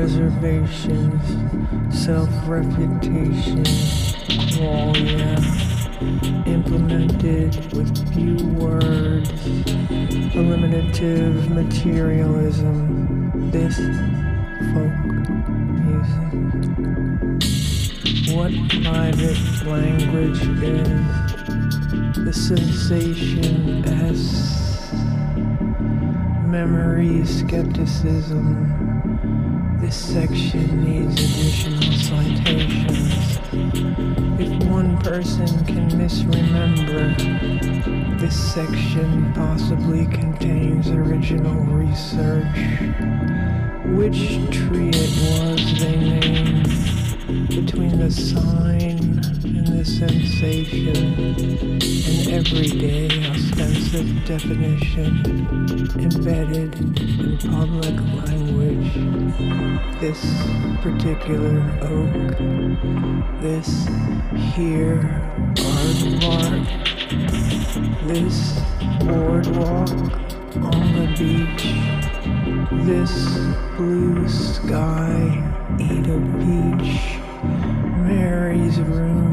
reservations, self-refutation, qualia, oh, implemented with few words, eliminative materialism, this folk music. What private language is the sensation S? Memory skepticism. This section needs additional citations. If one person can misremember, this section possibly contains original research. Which tree it was they named between the sign and the sensation, and everyday ostensive definition embedded in public language. This particular oak, this here aardvark, this boardwalk on the beach, this blue sky, eat a peach. Mary's room,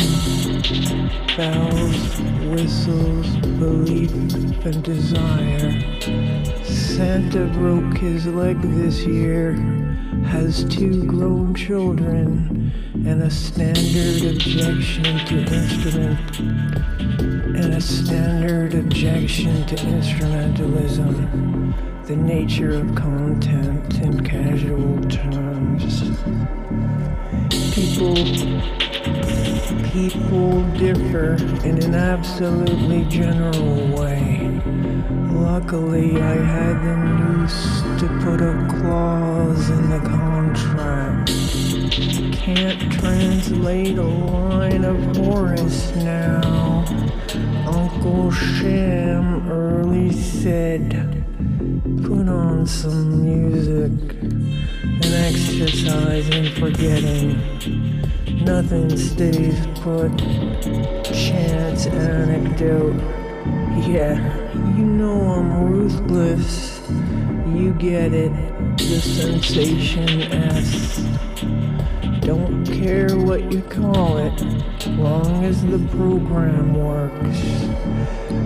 bells, whistles, belief and desire. Santa broke his leg this year, has two grown children, and a standard objection to instrument, and a standard objection to instrumentalism. The nature of content in casual terms people people differ in an absolutely general way. Luckily, I had the noose to put a clause in the contract. Can't translate a line of Horace now. Uncle Sham early said, put on some music and exercise in forgetting. Nothing stays put. Chance anecdote. Yeah, you know I'm ruthless. You get it. The sensation S. Don't care what you call it, long as the program works.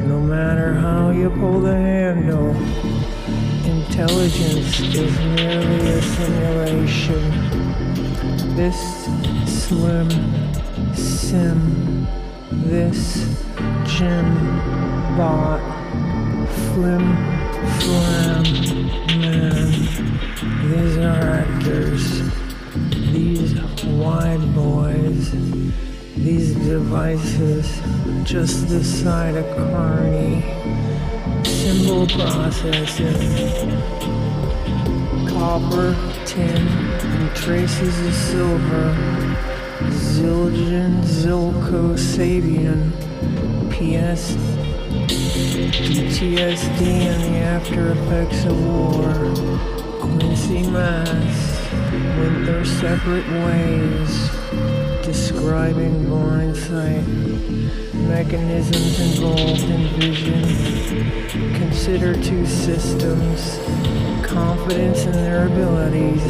No matter how you pull the handle. Intelligence is merely a simulation. This slim sim, this gym bot, flim flam man. These are actors. These wide boys. These devices just the side of Carney symbol processing. Copper, tin, traces of silver. Zildjian, Zilco, Sabian. PS, PTSD and the after effects of war. Quincy, Mass. Went their separate ways. Describing blind sight mechanisms involved in vision. Consider two systems, confidence in their abilities,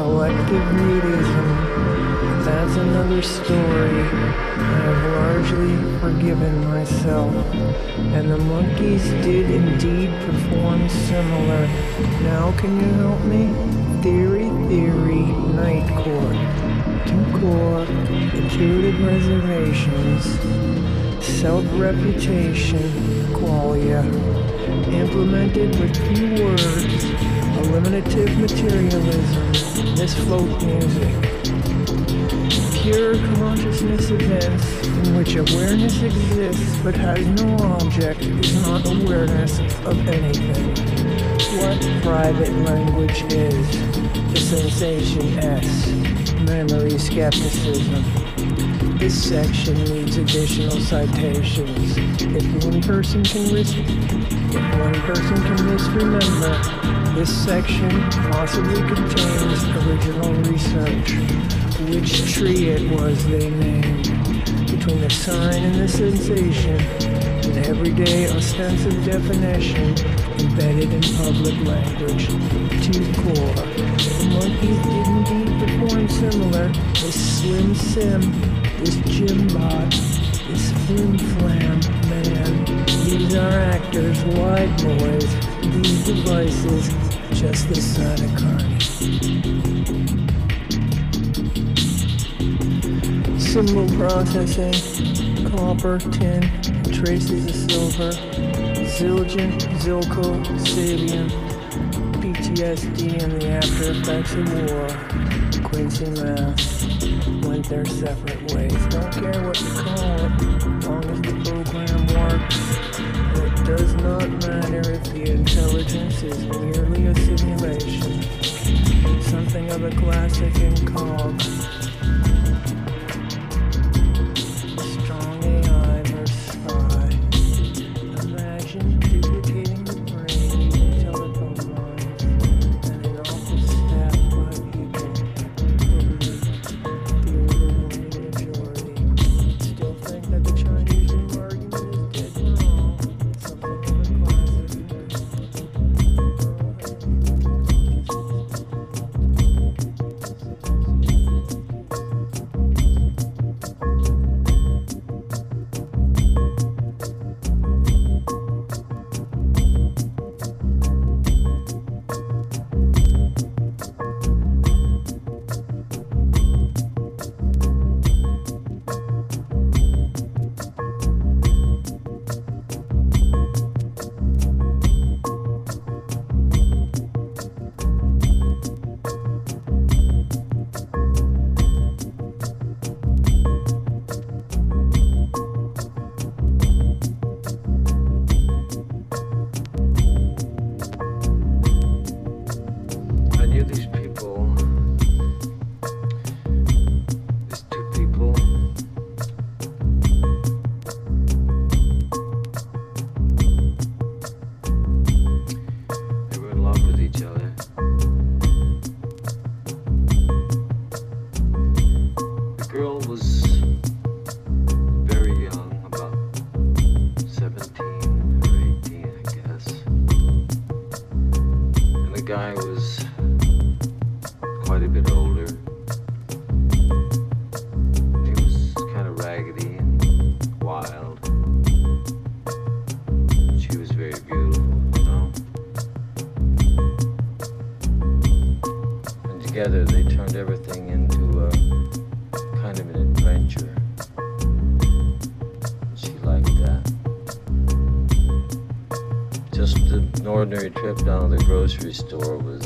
elective mutism. That's another story. I have largely forgiven myself. And the monkeys did indeed perform similar. Now can you help me? Theory, theory, night court. Two core, intuitive reservations, self-refutation, qualia, implemented with few words, eliminative materialism, this folk music. Pure consciousness events in which awareness exists but has no object is not awareness of anything. What private language is? The sensation S. Memory skepticism. This section needs additional citations. If one person can mis- if one person can misremember, this section possibly contains original research. Which tree it was they named. Between the sign and the sensation, an everyday ostensive definition embedded in public language. Too core. The monkeys did indeed perform similar. This slim sim, this gym bot, this flim flam man. These are actors, wide boys. These devices just the side of carnage. Simple processing, copper, tin, traces of silver, Zildjian, Zilco, Sabian, PTSD and the after effects of war. Quincy Mass went their separate ways. Don't care what you call it, long as the program works does not matter if the intelligence is merely a simulation, something of a classic in calm. store was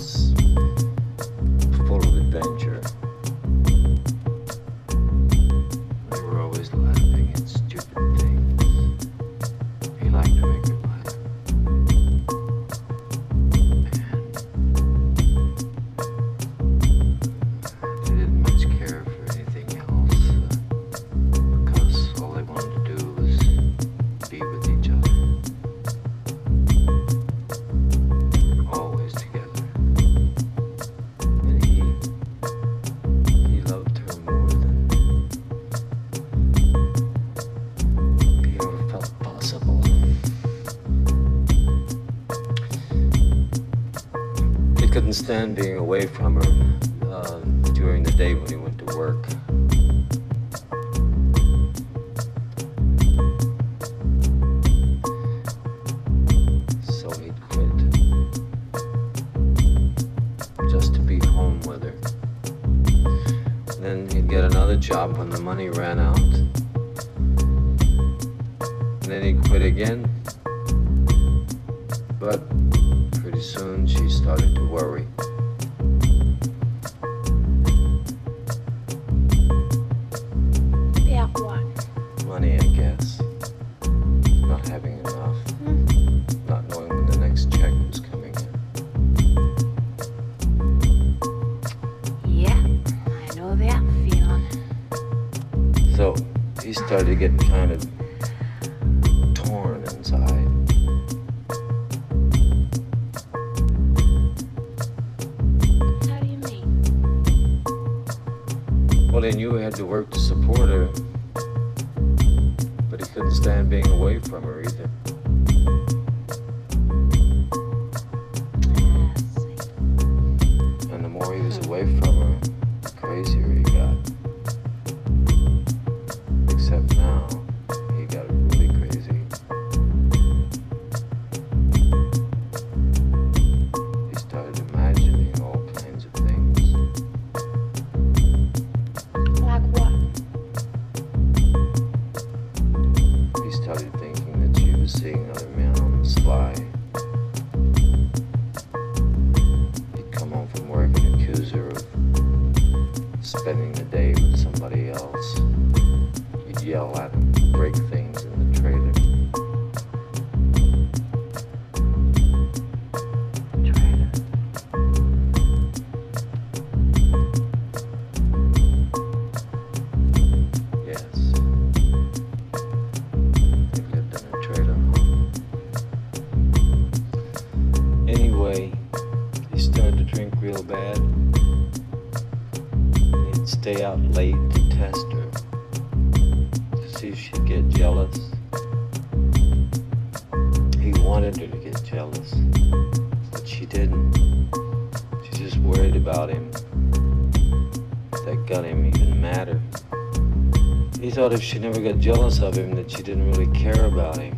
if she never got jealous of him, that she didn't really care about him.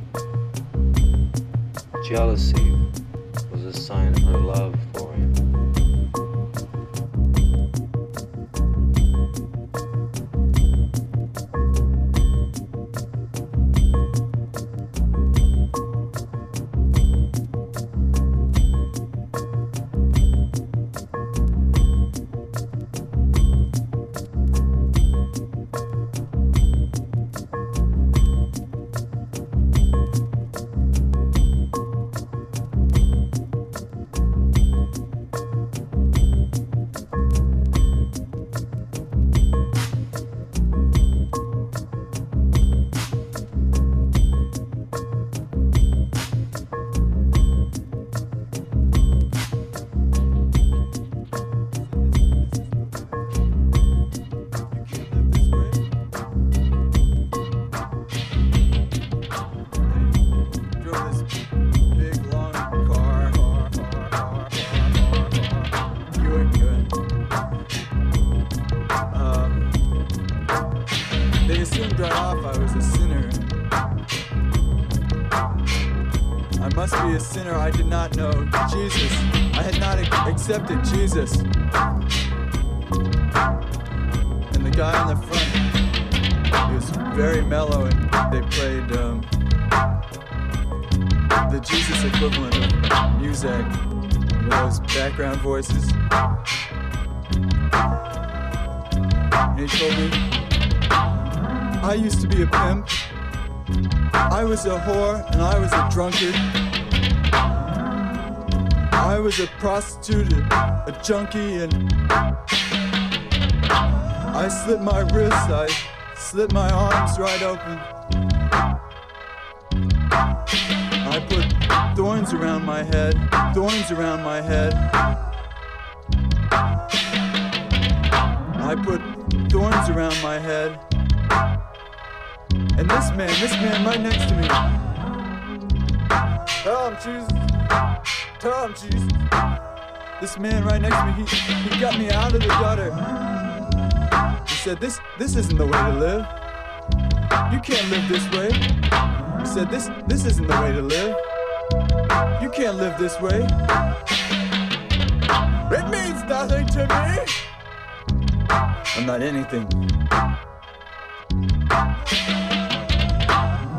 A, junkie, and I slit my wrists, I slit my arms right open. I put thorns around my head, thorns around my head. I put thorns around my head. And this man, this man right next to me. Him, Jesus. Tell Jesus. This man right next to me, he, he got me out of the gutter. He said, this, this isn't the way to live. You can't live this way. He said, this, this isn't the way to live. You can't live this way. It means nothing to me. I'm not anything.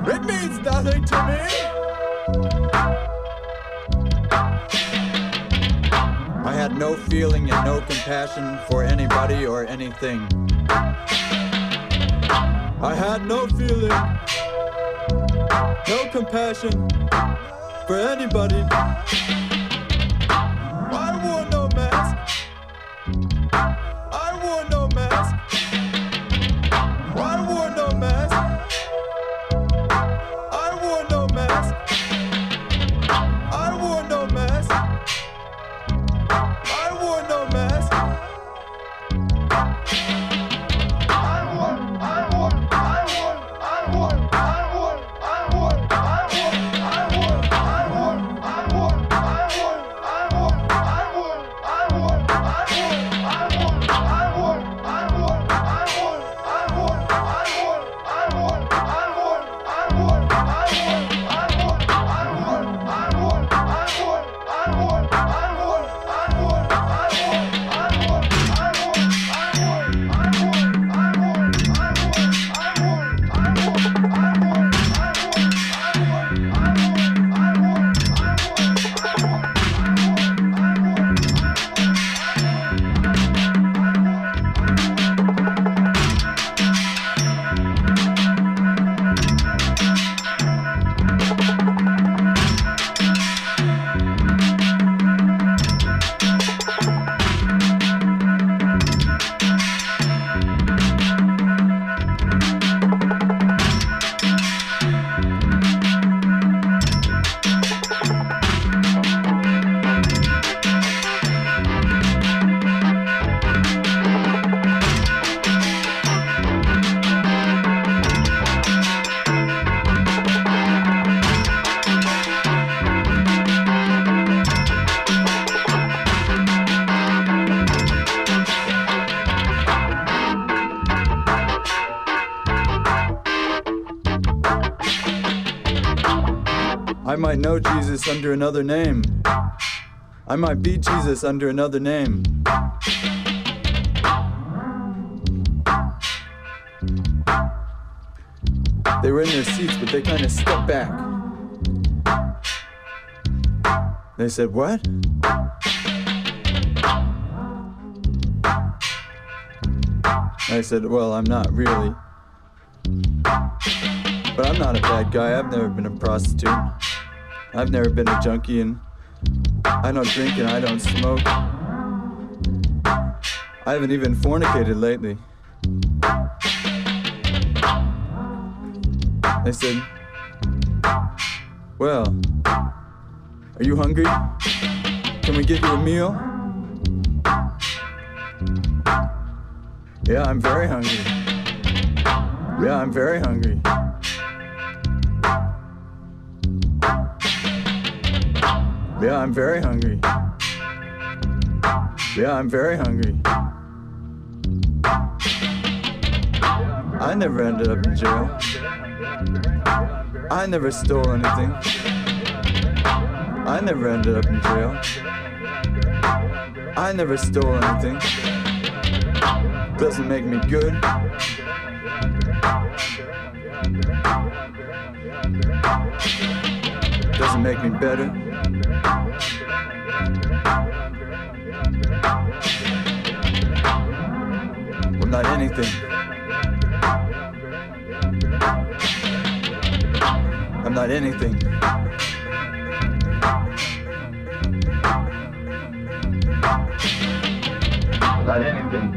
It means nothing to me. No feeling and no compassion for anybody or anything. I had no feeling, no compassion for anybody. Jesus under another name. I might be Jesus under another name. They were in their seats, but they kind of stepped back. They said, What? I said, Well, I'm not really. But I'm not a bad guy. I've never been a prostitute. I've never been a junkie and I don't drink and I don't smoke. I haven't even fornicated lately. They said, Well, are you hungry? Can we get you a meal? Yeah, I'm very hungry. Yeah, I'm very hungry. Yeah, I'm very hungry. Yeah, I'm very hungry. I never ended up in jail. I never stole anything. I never ended up in jail. I never stole anything. Doesn't make me good. Doesn't make me better. I'm not anything. I'm not anything. Anything, not anything,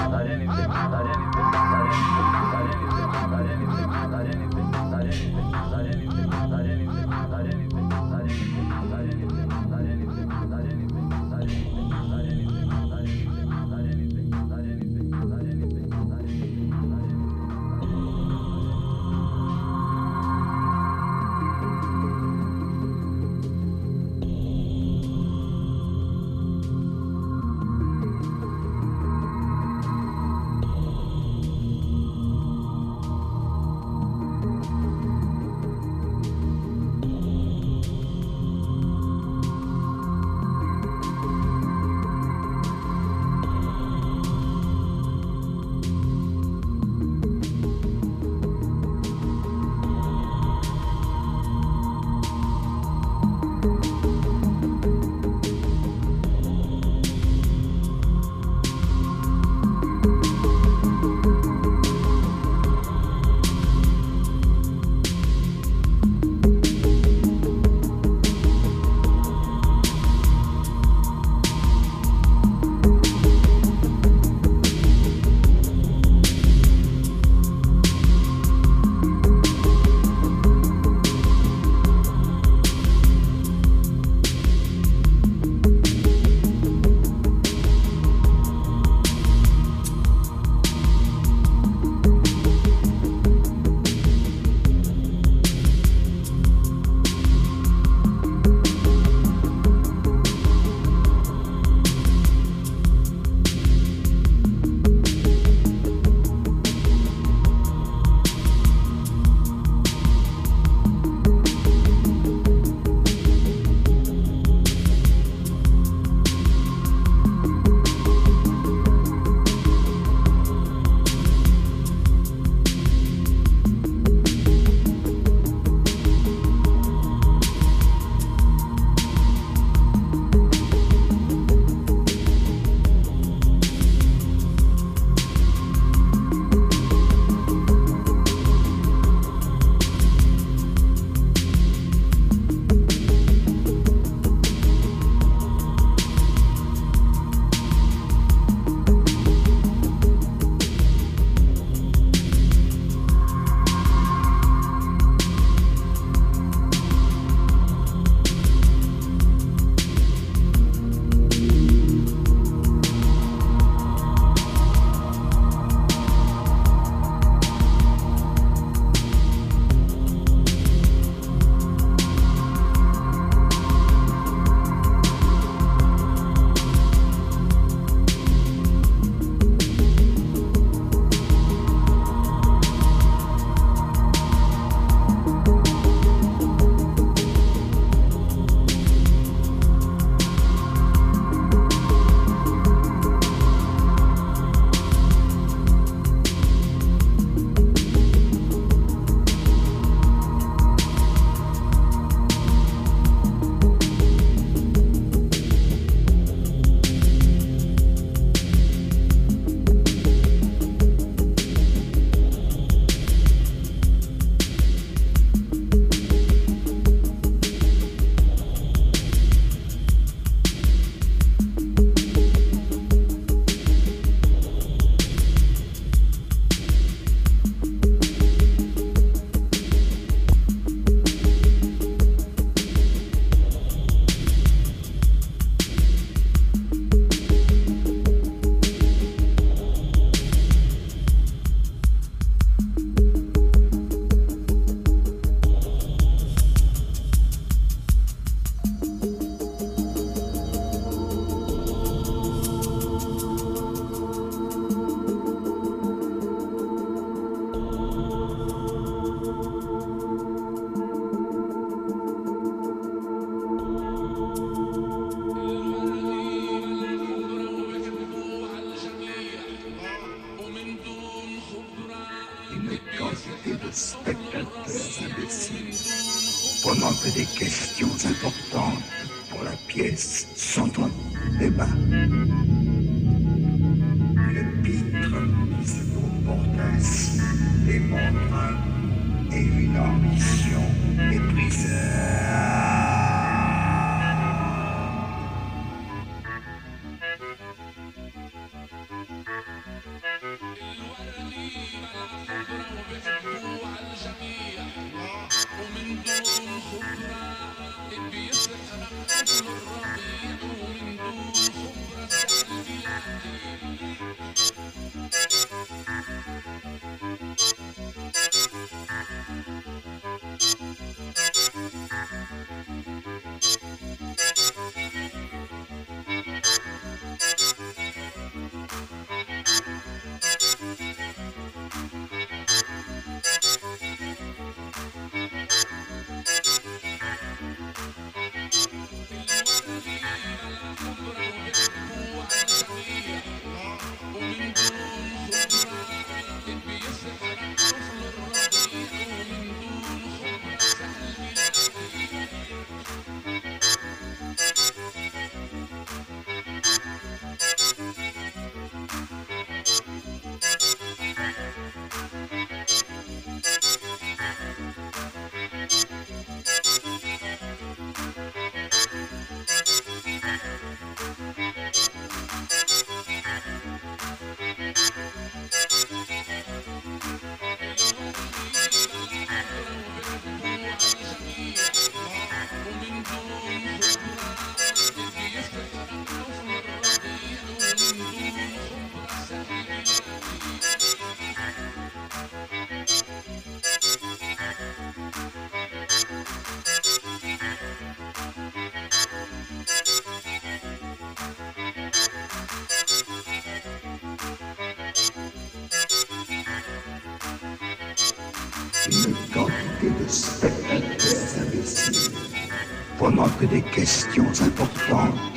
i don't anything, let anything, anything. Des questions importantes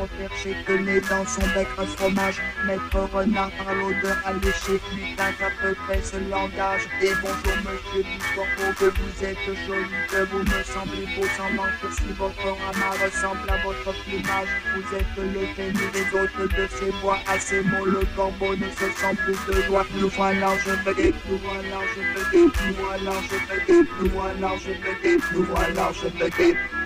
arbre perché tenait dans son bec un fromage. Maître renard par l'odeur alléchée, lutin à peu près ce langage. Et bonjour monsieur Bicorpo, que vous êtes joli, que vous me semblez beau sans manque si votre ramas ressemble à votre plumage. Vous êtes le ténu des hôtes de ces bois, à ces mots le corbeau ne se sent plus de joie. Nous voilà je veux nous voilà je veux nous voilà je veux nous voilà je veux nous voilà je veux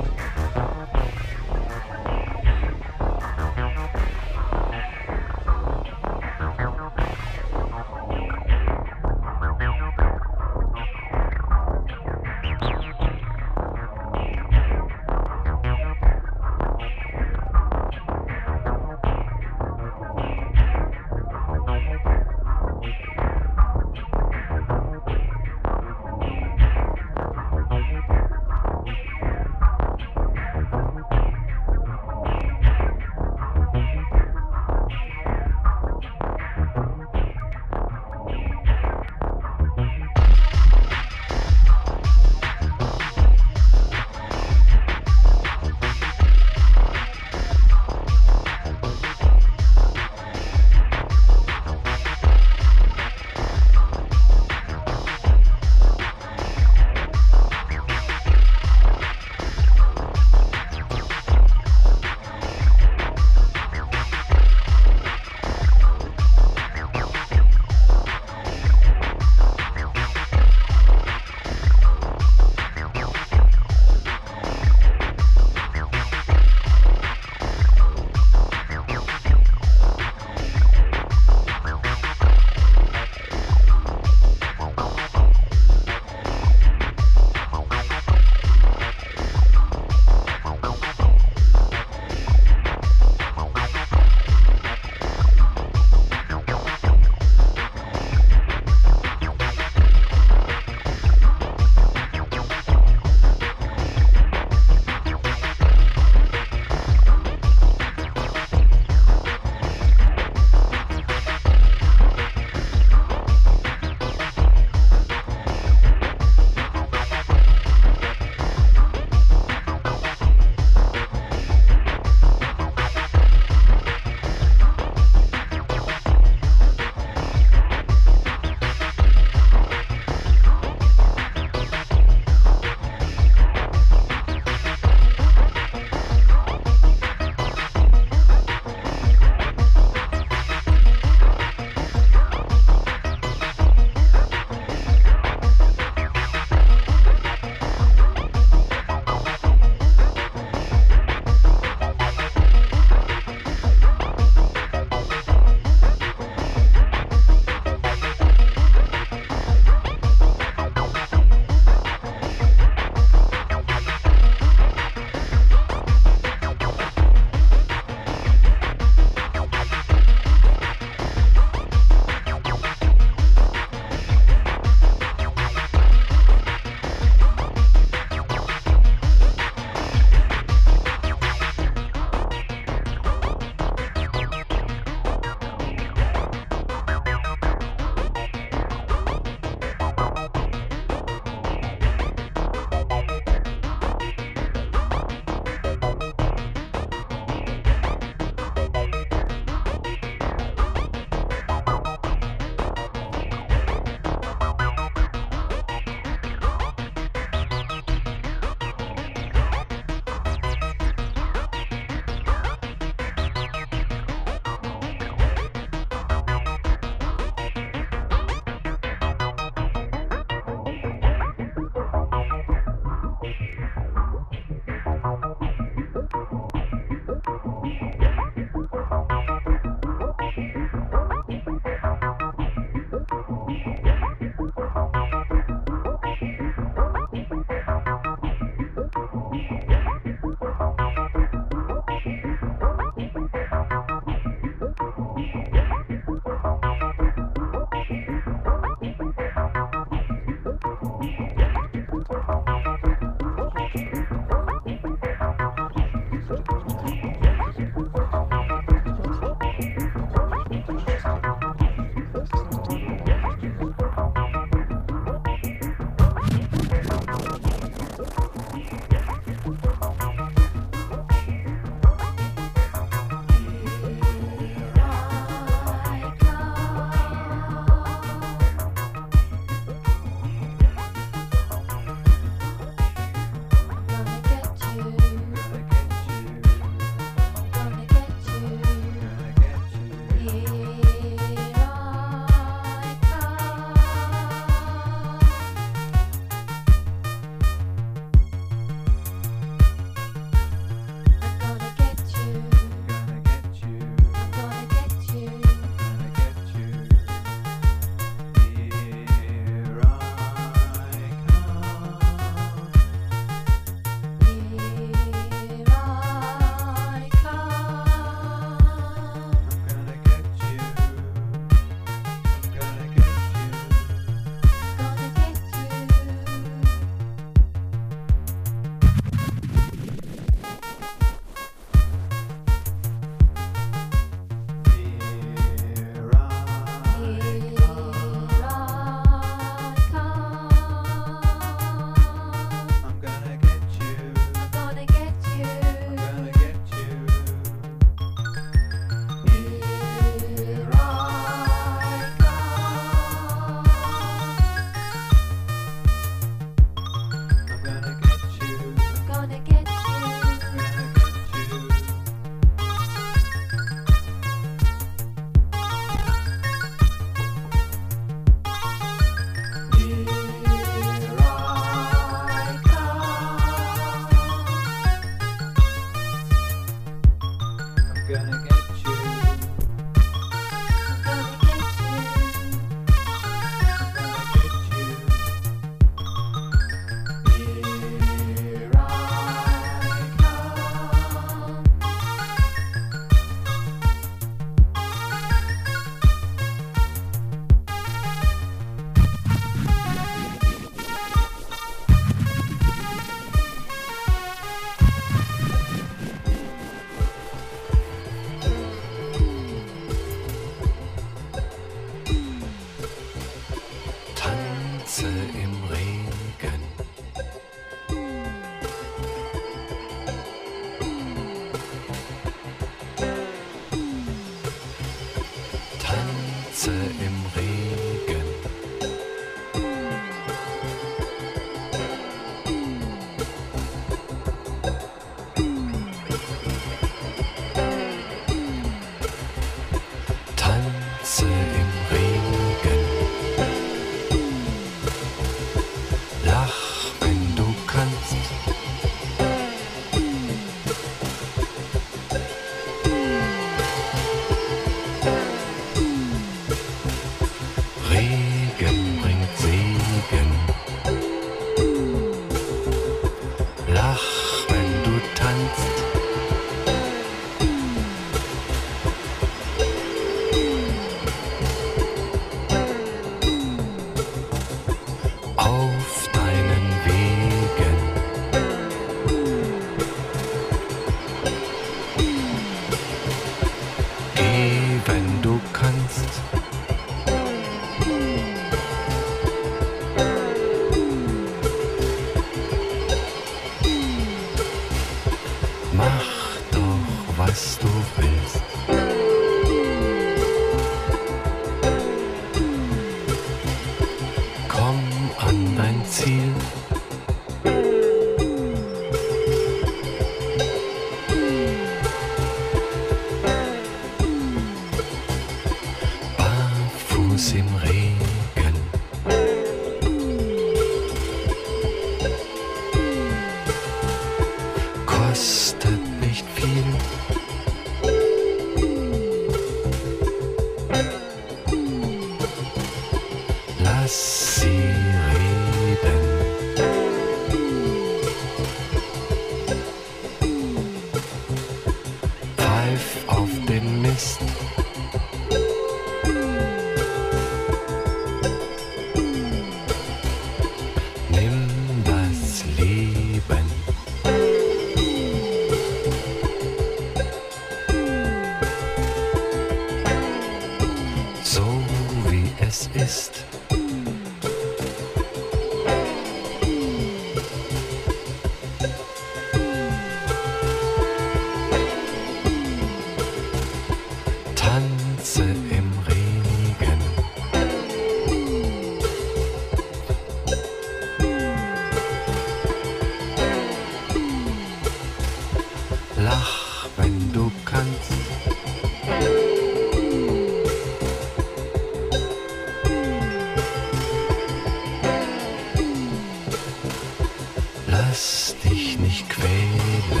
Lass dich nicht quälen.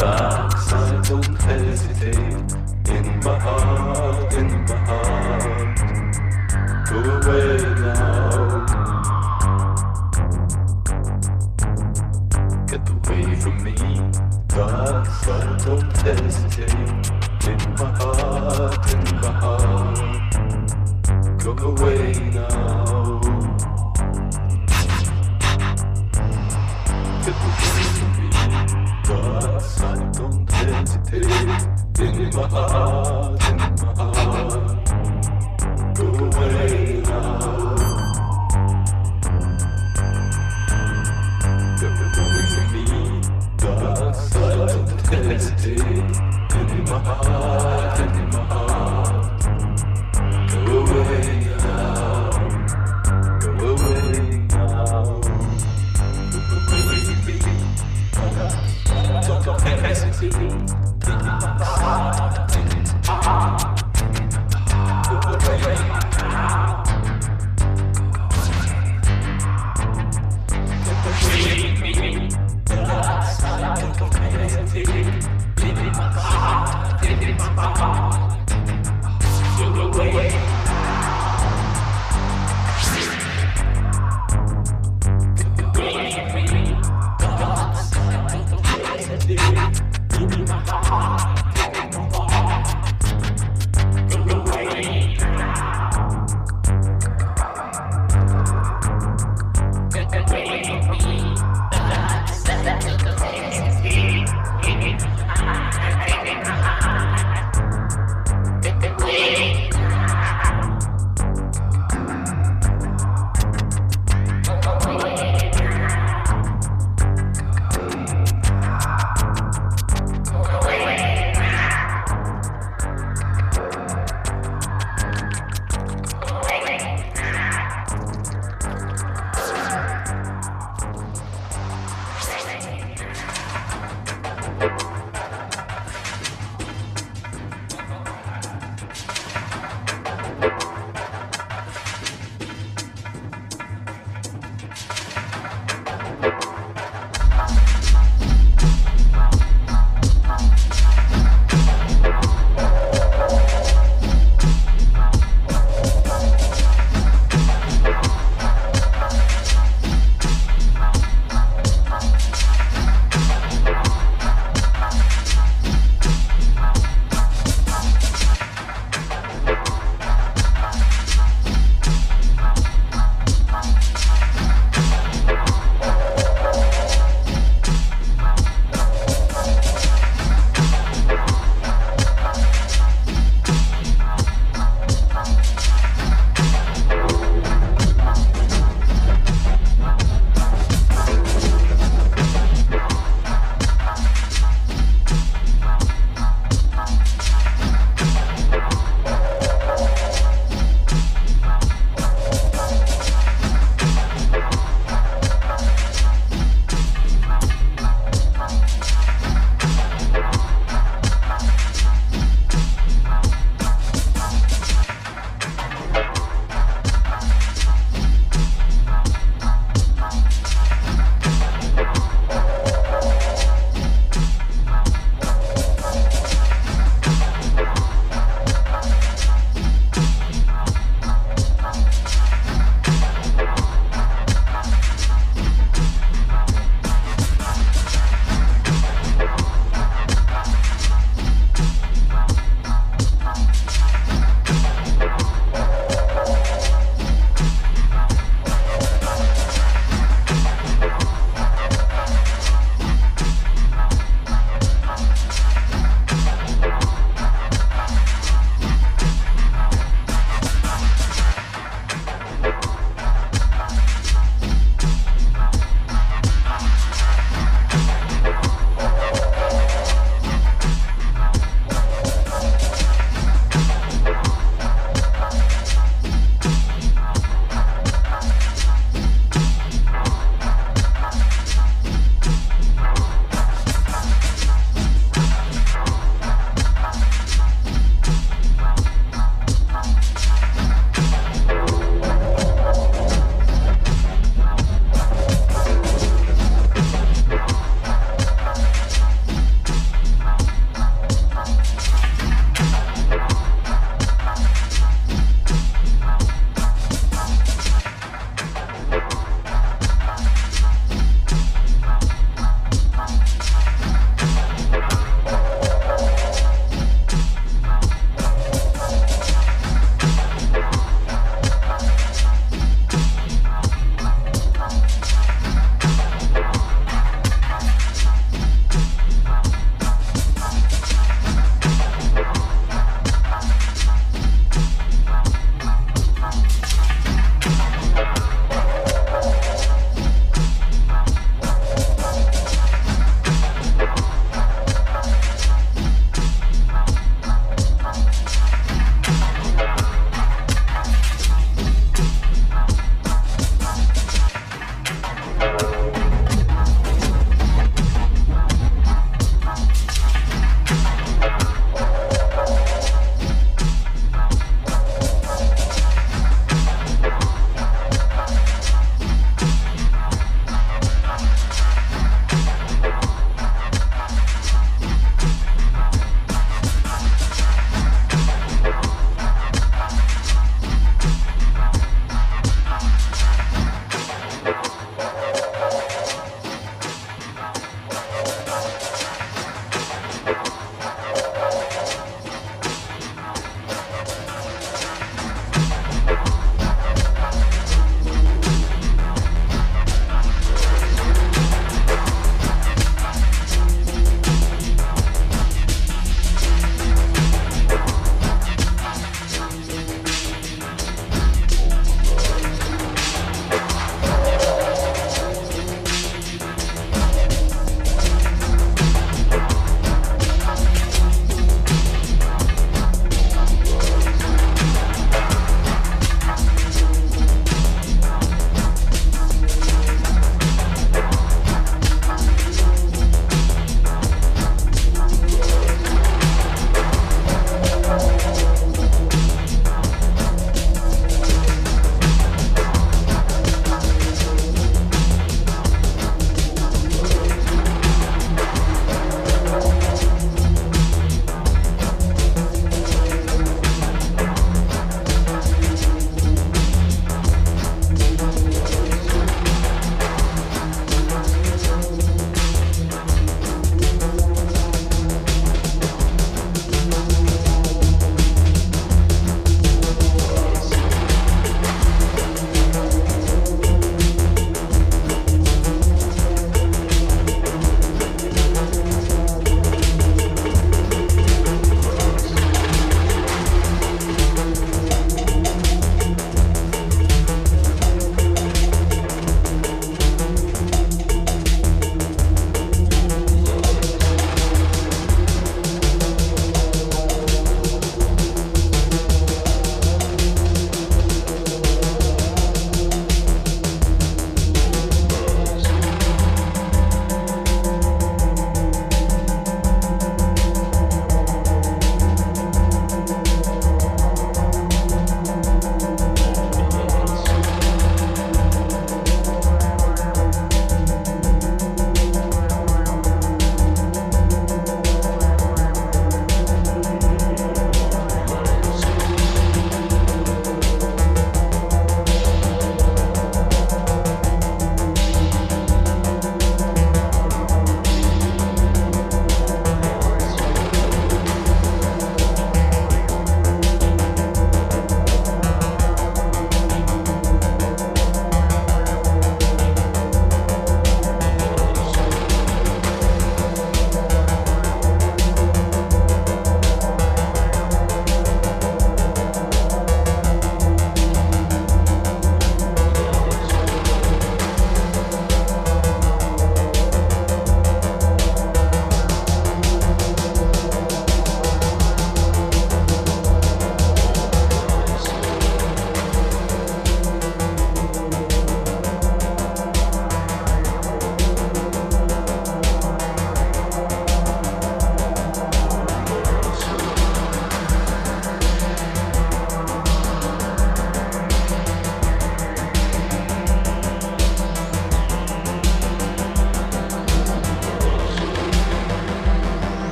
Fuck.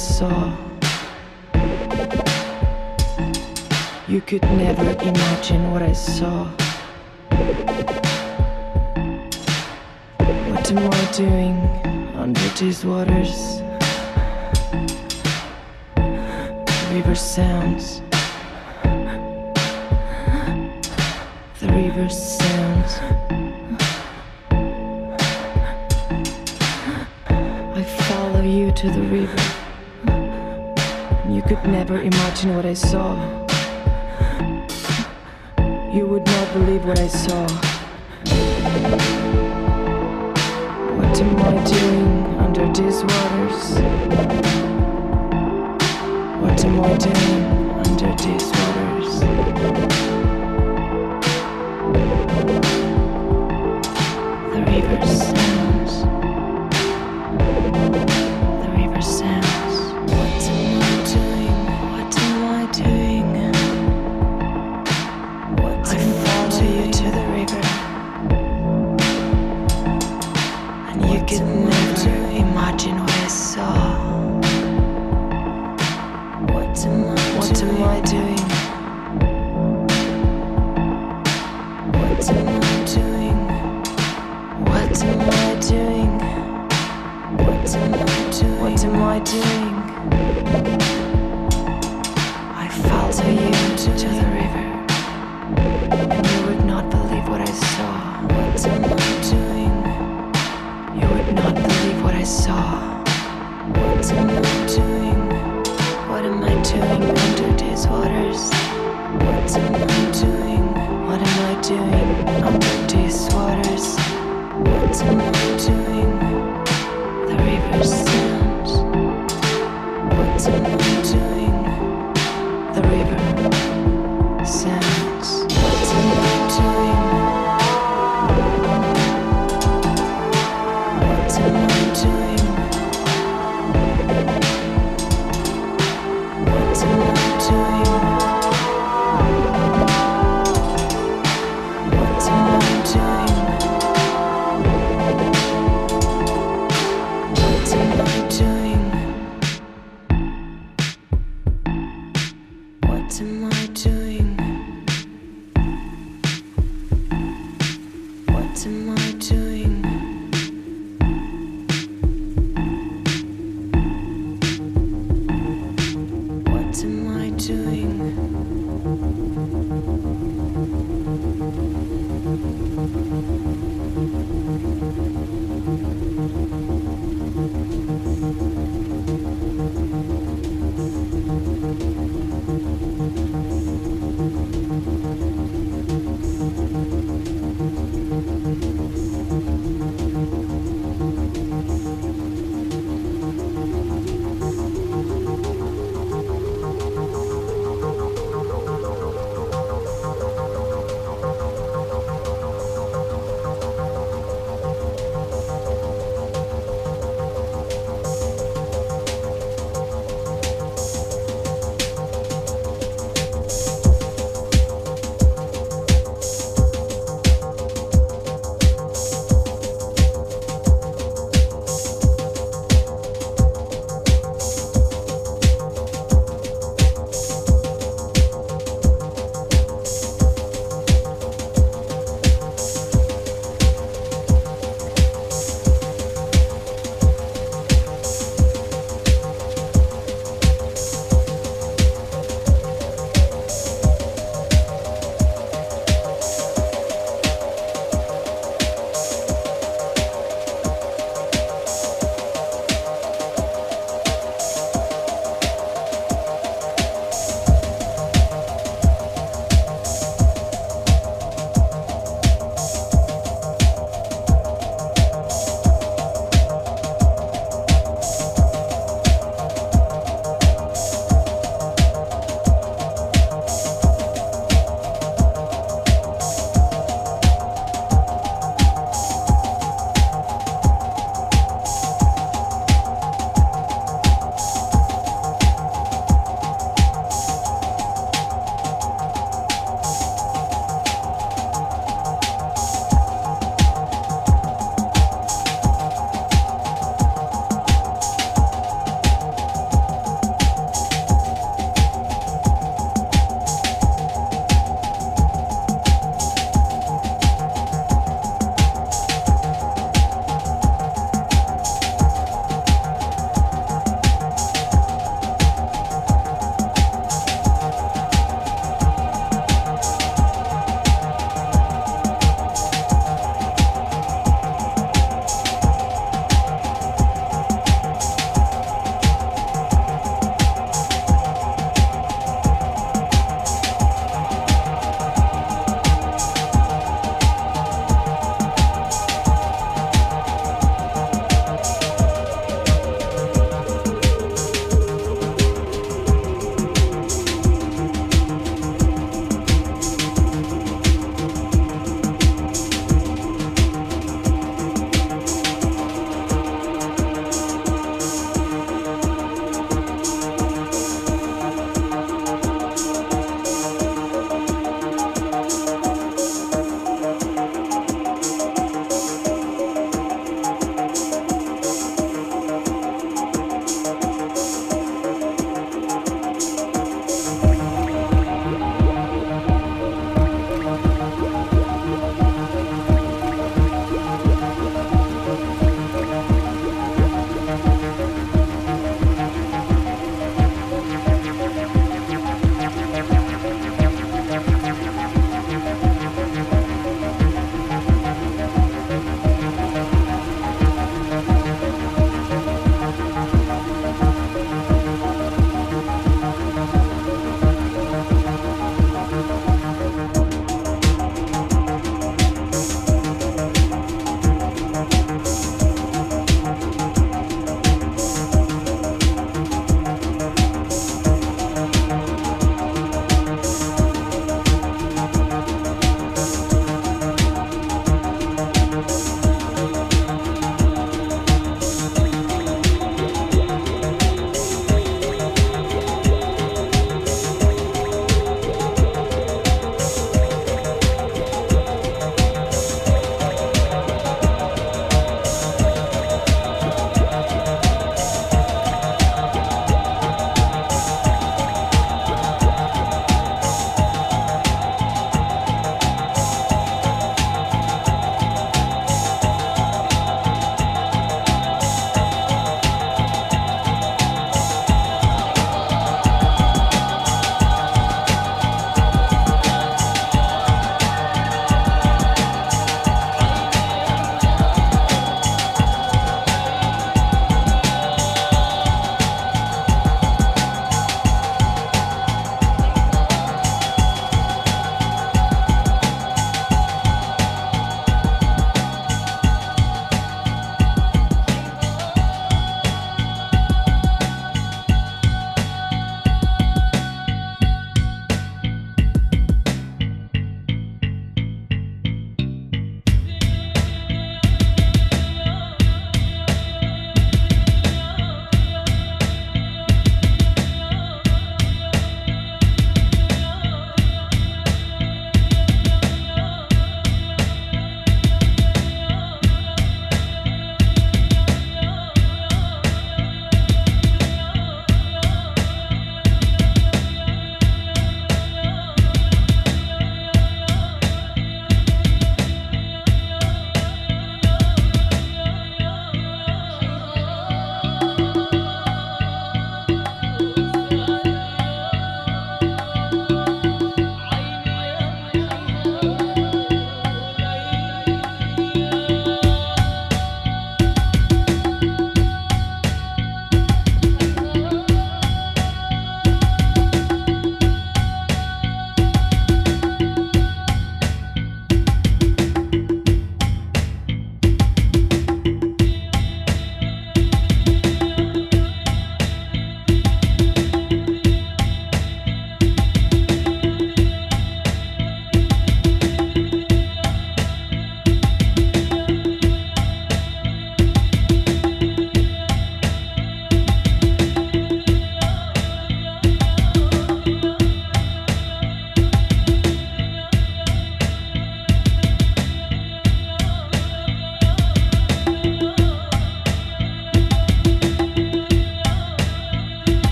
saw. You could never imagine what I saw. What am I doing under these waters? River sounds. imagine what I saw. You would not believe what I saw.